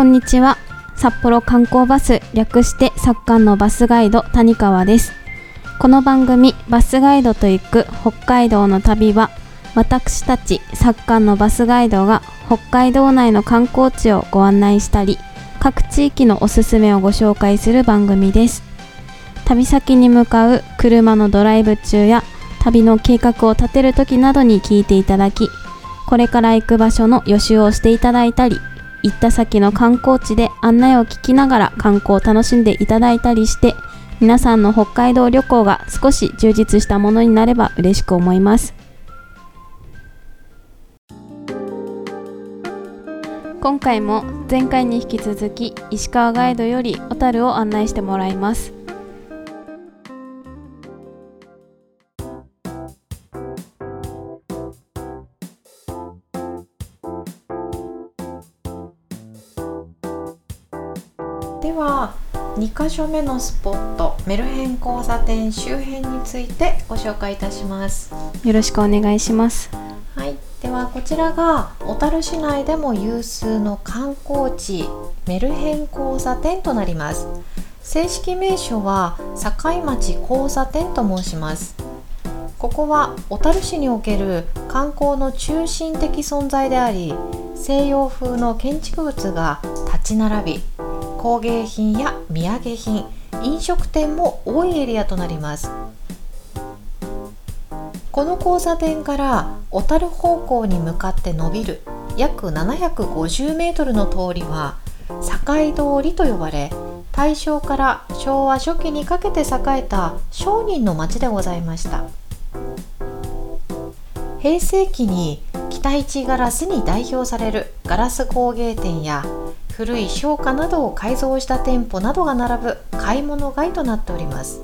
こんにちは。札幌観光バス略して作家のバスガイド谷川です。この番組バスガイドと行く北海道の旅は私たち作家のバスガイドが北海道内の観光地をご案内したり各地域のおすすめをご紹介する番組です。旅先に向かう車のドライブ中や旅の計画を立てる時などに聞いていただきこれから行く場所の予習をしていただいたり行った先の観光地で案内を聞きながら観光を楽しんでいただいたりして皆さんの北海道旅行が少し充実したものになれば嬉しく思います。今回も前回に引き続き石川ガイドより小樽を案内してもらいます。2か所目のスポットメルヘン交差点周辺についてご紹介いたします。よろしくお願いします。はい。ではこちらが小樽市内でも有数の観光地メルヘン交差点となります。正式名称は境町交差点と申します。ここは小樽市における観光の中心的存在であり西洋風の建築物が立ち並び工芸品や土産品飲食店も多いエリアとなります。この交差点から小樽方向に向かって伸びる約750メートルの通りは境通りと呼ばれ大正から昭和初期にかけて栄えた商人の町でございました。平成期に北一ガラスに代表されるガラス工芸店や古い商家などを改造した店舗などが並ぶ買い物街となっております。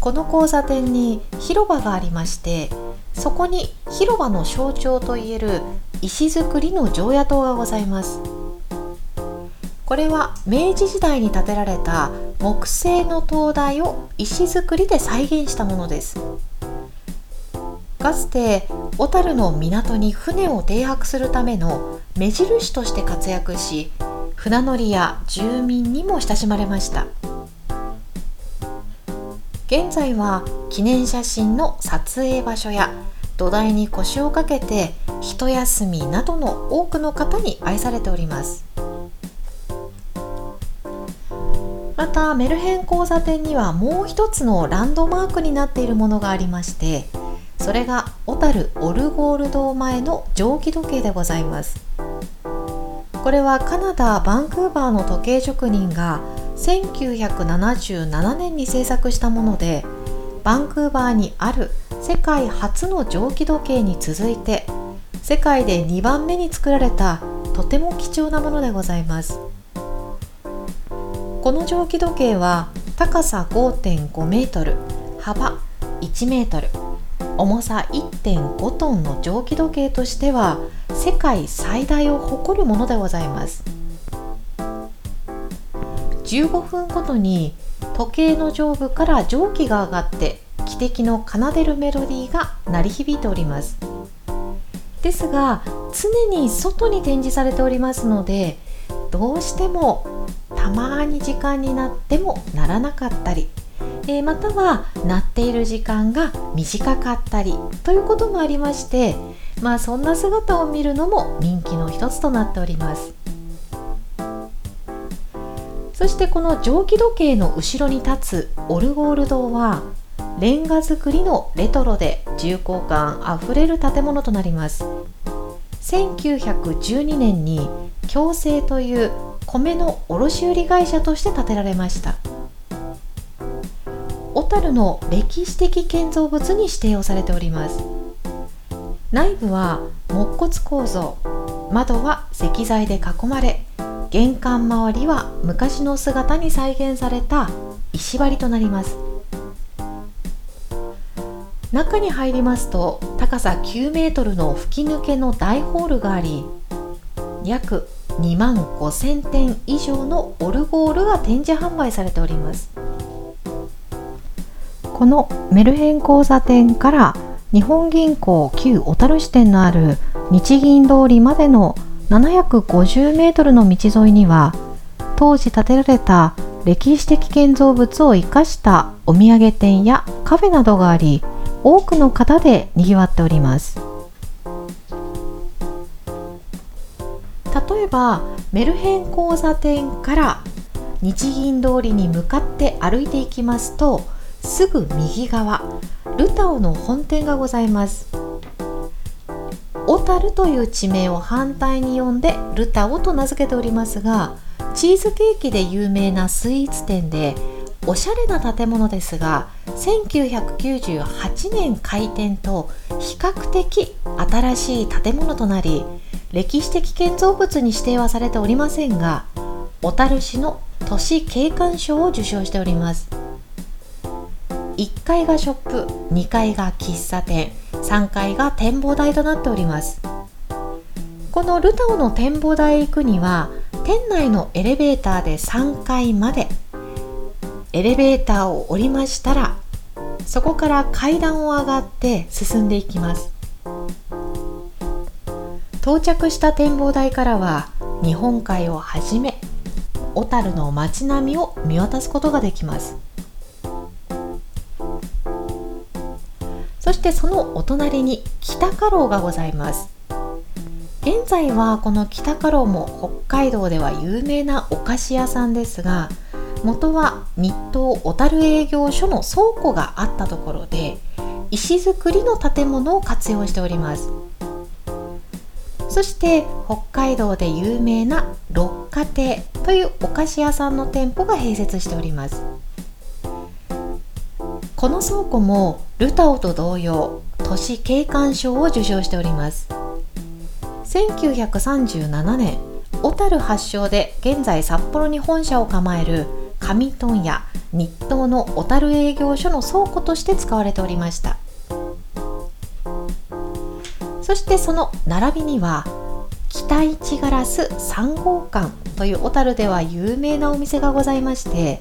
この交差点に広場がありましてそこに広場の象徴といえる石造りの常夜灯がございます。これは明治時代に建てられた木製の灯台を石造りで再現したものです。かつて小樽の港に船を停泊するための目印として活躍し船乗りや住民にも親しまれました。現在は記念写真の撮影場所や土台に腰をかけて一休みなどの多くの方に愛されております。またメルヘン交差点にはもう一つのランドマークになっているものがありましてそれが小樽オルゴール堂前の蒸気時計でございます。これはカナダ・バンクーバーの時計職人が1977年に制作したものでバンクーバーにある世界初の蒸気時計に続いて世界で2番目に作られたとても貴重なものでございます。この蒸気時計は高さ5.5メートル幅1メートル重さ1.5トンの蒸気時計としては世界最大を誇るものでございます。15分ごとに時計の上部から蒸気が上がって汽笛の奏でるメロディーが鳴り響いております。ですが常に外に展示されておりますのでどうしてもたまに時間になってもならなかったりえー、または鳴っている時間が短かったりということもありましてまあそんな姿を見るのも人気の一つとなっております。そしてこの蒸気時計の後ろに立つオルゴール堂はレンガ造りのレトロで重厚感あふれる建物となります。1912年に共生という米の卸売会社として建てられました。樽の歴史的建造物に指定をされております。内部は木骨構造窓は石材で囲まれ玄関周りは昔の姿に再現された石張りとなります。中に入りますと高さ9メートルの吹き抜けの大ホールがあり約2万5000点以上のオルゴールが展示販売されております。このメルヘン交差点から日本銀行旧小樽支店のある日銀通りまでの750メートルの道沿いには当時建てられた歴史的建造物を生かしたお土産店やカフェなどがあり多くの方でにぎわっております。例えばメルヘン交差点から日銀通りに向かって歩いていきますとすぐ右側ルタオの本店がございます。小樽という地名を反対に呼んでルタオと名付けておりますがチーズケーキで有名なスイーツ店でおしゃれな建物ですが1998年開店と比較的新しい建物となり歴史的建造物に指定はされておりませんが小樽市の都市景観賞を受賞しております。1階がショップ2階が喫茶店3階が展望台となっております。このルタオの展望台へ行くには店内のエレベーターで3階までエレベーターを降りましたらそこから階段を上がって進んでいきます。到着した展望台からは日本海をはじめ小樽の街並みを見渡すことができます。してそのお隣に北家老がございます。現在はこの北家老も北海道では有名なお菓子屋さんですが元は日東小樽営業所の倉庫があったところで石造りの建物を活用しております。そして北海道で有名な六花亭というお菓子屋さんの店舗が併設しております。この倉庫もルタオと同様都市景観賞を受賞しております。1937年小樽発祥で現在札幌に本社を構える上問屋日東の小樽営業所の倉庫として使われておりました。そしてその並びには北市ガラス3号館という小樽では有名なお店がございまして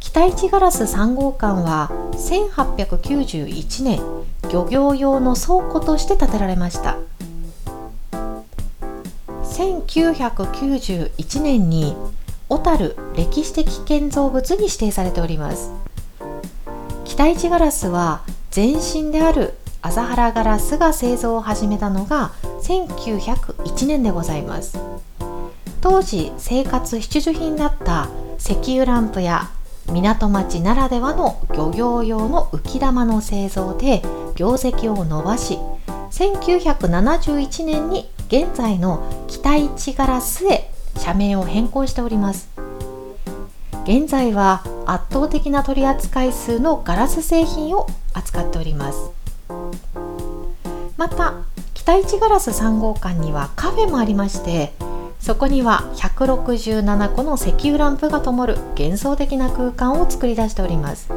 北市ガラス3号館は1891年漁業用の倉庫として建てられました。1991年に小樽歴史的建造物に指定されております。北市ガラスは前身である朝原ガラスが製造を始めたのが1901年でございます。当時生活必需品だった石油ランプや港町ならではの漁業用の浮き玉の製造で業績を伸ばし1971年に現在の北市ガラスへ社名を変更しております。現在は圧倒的な取扱い数のガラス製品を扱っております。また北市ガラス3号館にはカフェもありましてそこには167個の石油ランプが灯る幻想的な空間を作り出しております。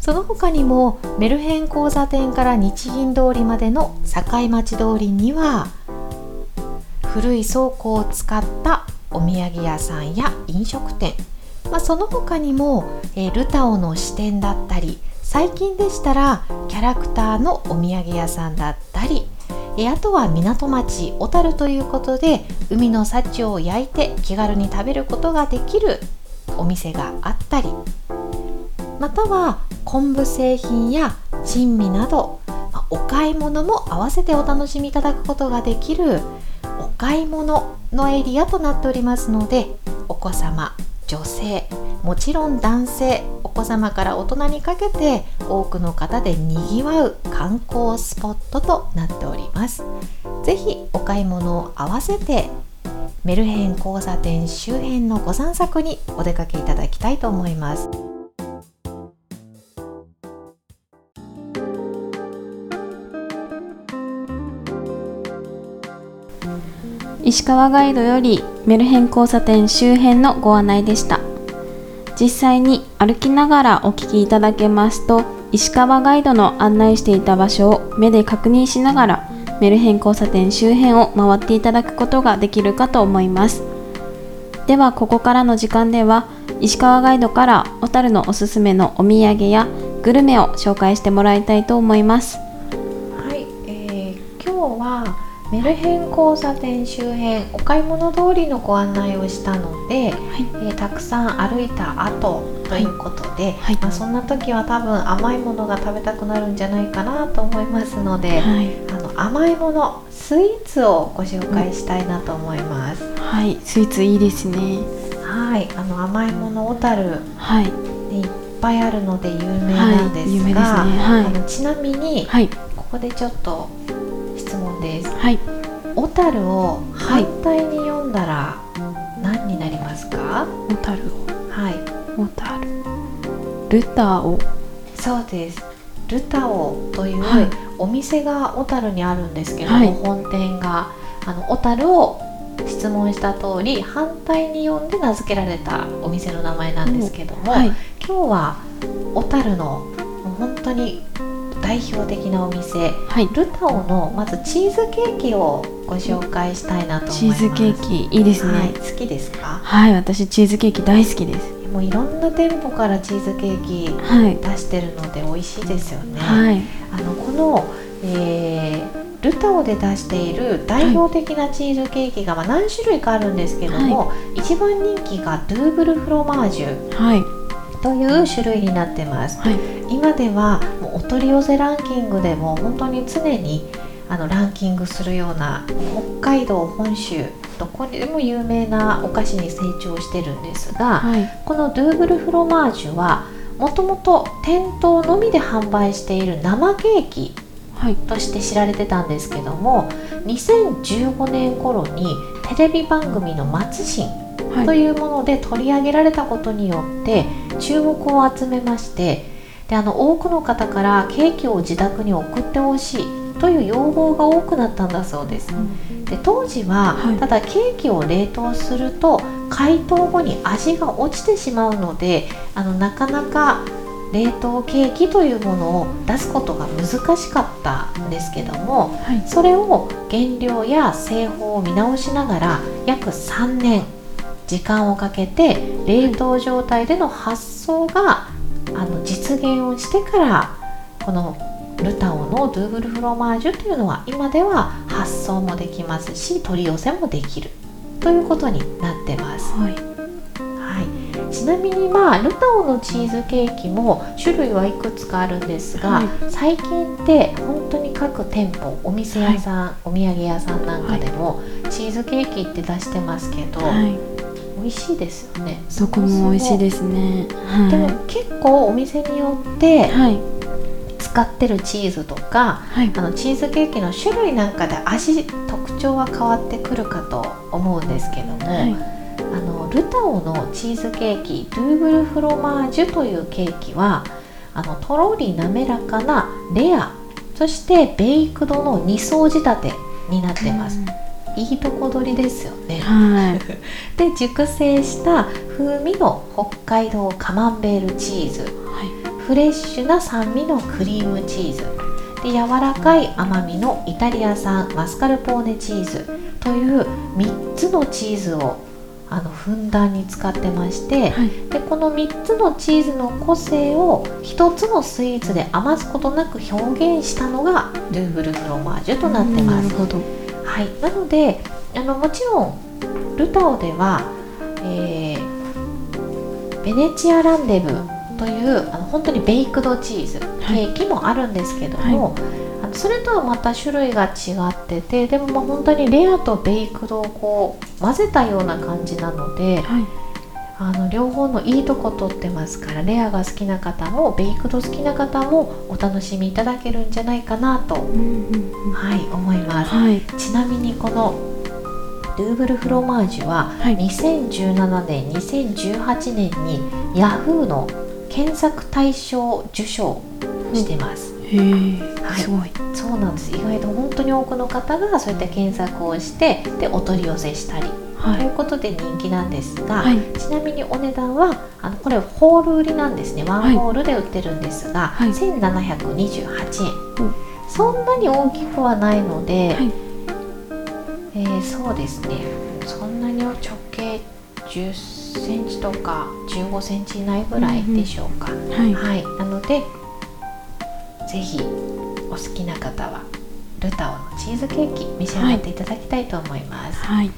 その他にもメルヘン交差点から日銀通りまでの境町通りには古い倉庫を使ったお土産屋さんや飲食店、まあ、その他にも、えー、ルタオの支店だったり最近でしたらキャラクターのお土産屋さんだったりえあとは港町小樽ということで海の幸を焼いて気軽に食べることができるお店があったり。または昆布製品や珍味などお買い物も合わせてお楽しみいただくことができるお買い物のエリアとなっておりますのでお子様女性もちろん男性お子様から大人にかけて多くの方でにぎわう観光スポットとなっております。是非お買い物を合わせてメルヘン交差点周辺のご散策にお出かけいただきたいと思います。石川ガイドよりメルヘン交差点周辺のご案内でした。実際に歩きながらお聞きいただけますと石川ガイドの案内していた場所を目で確認しながらメルヘン交差点周辺を回っていただくことができるかと思います。ではここからの時間では石川ガイドから小樽のおすすめのお土産やグルメを紹介してもらいたいと思います。メルヘン交差点周辺お買い物通りのご案内をしたので、えーたくさん歩いた後ということで、はい。まあ、そんな時は多分甘いものが食べたくなるんじゃないかなと思いますので、はい、あの甘いものスイーツをご紹介したいなと思います。はい、スイーツいいですね。はい、あの甘いもの小樽はい、ねいっぱいあるので有名なんですが、ね。はい。あのちなみに、はい、ここでちょっとです。はい、小樽をはい。反対に読んだら何になりますか？小樽を、はい、小樽、ルタオ、そうです。ルタオというはい。お店が小樽にあるんですけども、はい。本店があの小樽を質問した通り反対に読んで名付けられたお店の名前なんですけども、はい、今日は小樽のもう本当に代表的なお店はい、ルタオのまずチーズケーキをご紹介したいなと思いチます。ーズケーキいいですね。はい、好きですか？はい、私チーズケーキ大好きです。もういろんな店舗からチーズケーキはい、出してるので美味しいですよね、はい、あのこの、えールタオで出している代表的なチーズケーキが、まあ、何種類かあるんですけども、一番人気がドゥーブルフロマージュ。はい、という種類になってます。はい、今ではもうお取り寄せランキングでも本当に常にあのランキングするような北海道本州どこにでも有名なお菓子に成長してるんですが、はい、このドゥーブルフロマージュはもともと店頭のみで販売している生ケーキはい、として知られてたんですけども2015年頃にテレビ番組の「松新」はい、というもので取り上げられたことによって注目を集めましてであの多くの方からケーキを自宅に送ってほしいという要望が多くなったんだそうです。で当時は、はい。ただケーキを冷凍すると解凍後に味が落ちてしまうのであのなかなか冷凍ケーキというものを出すことが難しかったんですけどもはい、それを原料や製法を見直しながら約3年時間をかけて冷凍状態での発送があの実現をしてからこのルタオのドゥーブルフロマージュというのは今では発送もできますし取り寄せもできる。ということになってます。はい、はい、ちなみにまあルタオのチーズケーキも種類はいくつかあるんですが、はい。最近って本当に各店舗お店屋さん、お土産屋さんなんかでも、チーズケーキって出してますけど、はい、美味しいですよね。どこも美味しいですね。でもは結構お店によってい、はい、使ってるチーズとかはい、あのチーズケーキの種類なんかで味特徴は変わってくるかと思うんですけども、はい、あのルタオのチーズケーキドゥーブルフロマージュというケーキはあのとろり滑らかなレアそしてベイクドの2層仕立てになってます、いいとこ取りですよね。はい、で熟成した風味の北海道カマンベールチーズ。はい、フレッシュな酸味のクリームチーズ。で柔らかい甘みのイタリア産マスカルポーネチーズという3つのチーズをあのふんだんに使ってまして、はい、でこの3つのチーズの個性を1つのスイーツで余すことなく表現したのがドゥーブルフロマージュとなってますなる。ほど。はい、なのであのもちろんルタオでは、えーベネチアランデブというあの本当にベイクドチーズ、はいケーキもあるんですけども、あのそれとはまた種類が違っててでもまあ本当にレアとベイクドをこう混ぜたような感じなのではい、あの両方のいいとこ取ってますからレアが好きな方もベイクド好きな方もお楽しみいただけるんじゃないかなと、はい、思います。はい、ちなみにこのドゥーブルフロマージュははい、2017年2018年にヤフーの検索対象受賞してます、へえ、はい。すごい。そうなんです。意外と本当に多くの方がそういった検索をしてでお取り寄せしたり。はということで人気なんですが、はい。ちなみにお値段はあのこれホール売りなんですね。ワはい。ンホールで売ってるんですが、はい。1728円、うん。そんなに大きくはないので、はい。えーそうですね。そんなに直径10センチとか15センチ以内ぐらいでしょうか、はい、はい。なのでぜひお好きな方はルタオのチーズケーキ召し上がっていただきたいと思います、はい。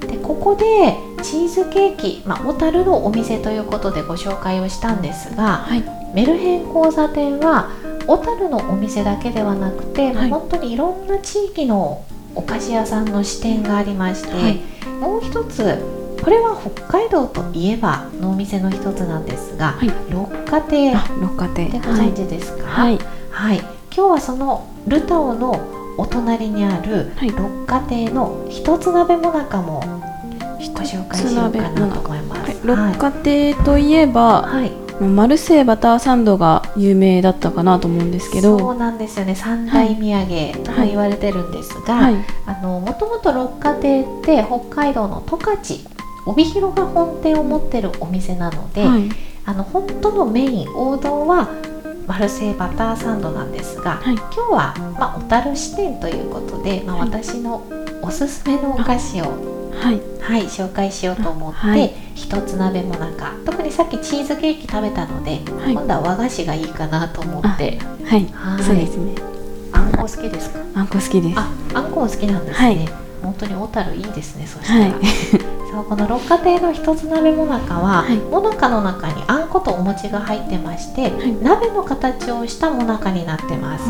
でここでチーズケーキ、まあ、小樽のお店ということでご紹介をしたんですが、はい。メルヘン交差点は小樽のお店だけではなくて、はい。本当にいろんな地域のお菓子屋さんの支店がありまして、はい。もう一つこれは北海道といえばのお店の一つなんですが、はい。六花亭。あ六花亭。でご存知ですか、はい。はい、今日はそのルタオのお隣にあるはい。六花亭の一つ鍋もなかもご紹介しようかなと思います。はい。六花亭といえば、はい、マルセイバターサンドが有名だったかなと思うんですけど。そうなんですよね。三大土産とも言われてるんですが、はい。あのもともと六花亭って北海道の十勝帯広が本店を持ってるお店なので、はい。あの本当のメイン王道はマルセイバターサンドなんですが、はい。今日は、まあ、小樽支店ということで、まあ、はい。私のおすすめのお菓子を、はい。はい、紹介しようと思って、はい。一つ鍋もなか特にさっきチーズケーキ食べたので、はい。今度は和菓子がいいかなと思って。はい。はい。そうですね。あんこ好きですか？あんこ好きです。ああんこも好きなんですね、はい。本当に小樽いいですねそしたら、はいそうこの六花亭の一つ鍋もなかは、はい。もなかの中にあんことお餅が入ってまして、い。鍋の形をしたもなかになってます、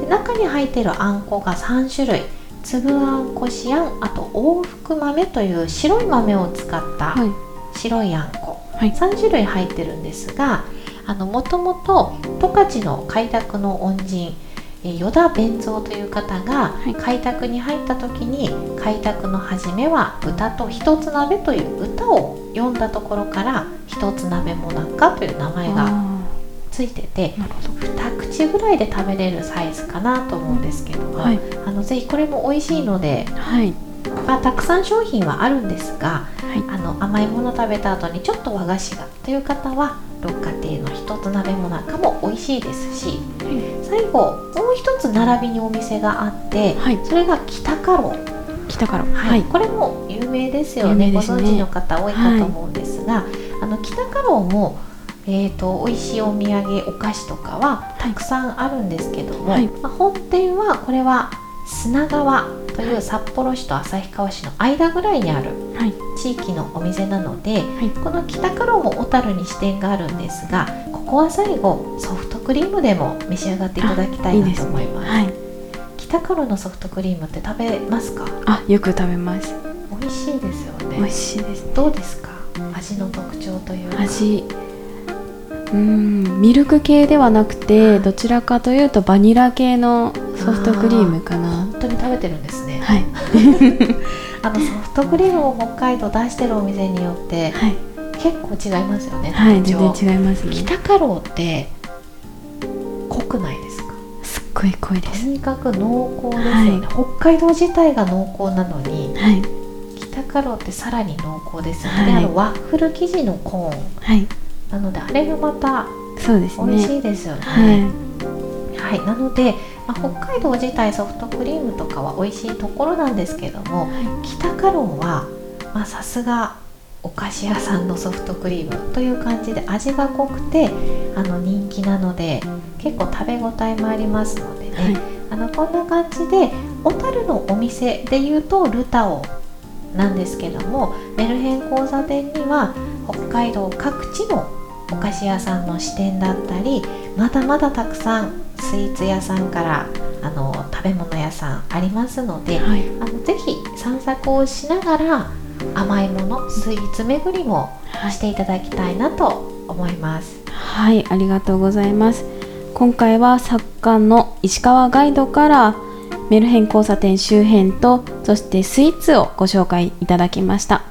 で中に入ってるあんこが3種類。粒あんこしあんあと往復豆という白い豆を使ったはい。白いあんこ、はい。3種類入ってるんですがあのもともと十勝の開拓の恩人えー依田弁蔵という方がはい。開拓に入った時に開拓の初めは歌と一つ鍋という歌を読んだところから一つ鍋もなかという名前があついててーなるほど。二口ぐらいで食べれるサイズかなと思うんですけども、はい。あのぜひこれも美味しいので、はい。まあ、たくさん商品はあるんですがはい。あの甘いもの食べた後にちょっと和菓子がという方は六花亭の一つ鍋もなかも美味しいですし最後もう一つ並びにお店があって、はい。それが北家老、北からはい。はい。これも有名ですよ有ねね。ご存知の方多いかと思うんですが、あの北家老も、えー、と美味しいお土産お菓子とかはたくさんあるんですけども、はい。まあ、本店はこれは砂川という札幌市と旭川市の間ぐらいにあるはい。地域のお店なので、はい。この北家老も小樽に支店があるんですがここは最後ソフトクリームでも召し上がっていただきたいなと思います。はい。北家老のソフトクリームって食べますか？あよく食べます。美味しいですよ美味ねしいです。どうですか？味の特徴というか。味。うーんミルク系ではなくてどちらかというとバニラ系のソフトクリームかな。本当に食べてるんですね、はい。あのソフトクリームを北海道出してるお店によってはい。結構違いますよね、はい全然違いますね。北家老って濃くないですか？すっごい濃いです。とにかく濃厚ですよね、北海道自体が濃厚なのにはい。北家老ってさらに濃厚ですよね、はい。であのワッフル生地のコーン。はい。なのであれがまたそうです美味しねいですよね。ははい、なので、まあ、北海道自体ソフトクリームとかは美味しいところなんですけども北家老はまあさすがお菓子屋さんのソフトクリームという感じで味が濃くてあの人気なので結構食べ応えもありますのでね、はい。あのこんな感じで小樽のお店でいうとルタオなんですけどもメルヘン交差点には北海道各地のお菓子屋さんの支店だったりまだまだたくさんスイーツ屋さんからあの食べ物屋さんありますので、はいあのぜひ散策をしながら甘いものスイーツ巡りもしていただきたいなと思います。はい、ありがとうございます。今回は作家の石川ガイドからメルヘン交差点周辺とそしてスイーツをご紹介いただきました。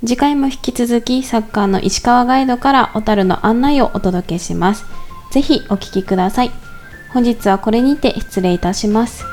次回も引き続き作家の石川ガイドから小樽の案内をお届けします。ぜひお聞きください。本日はこれにて失礼いたします。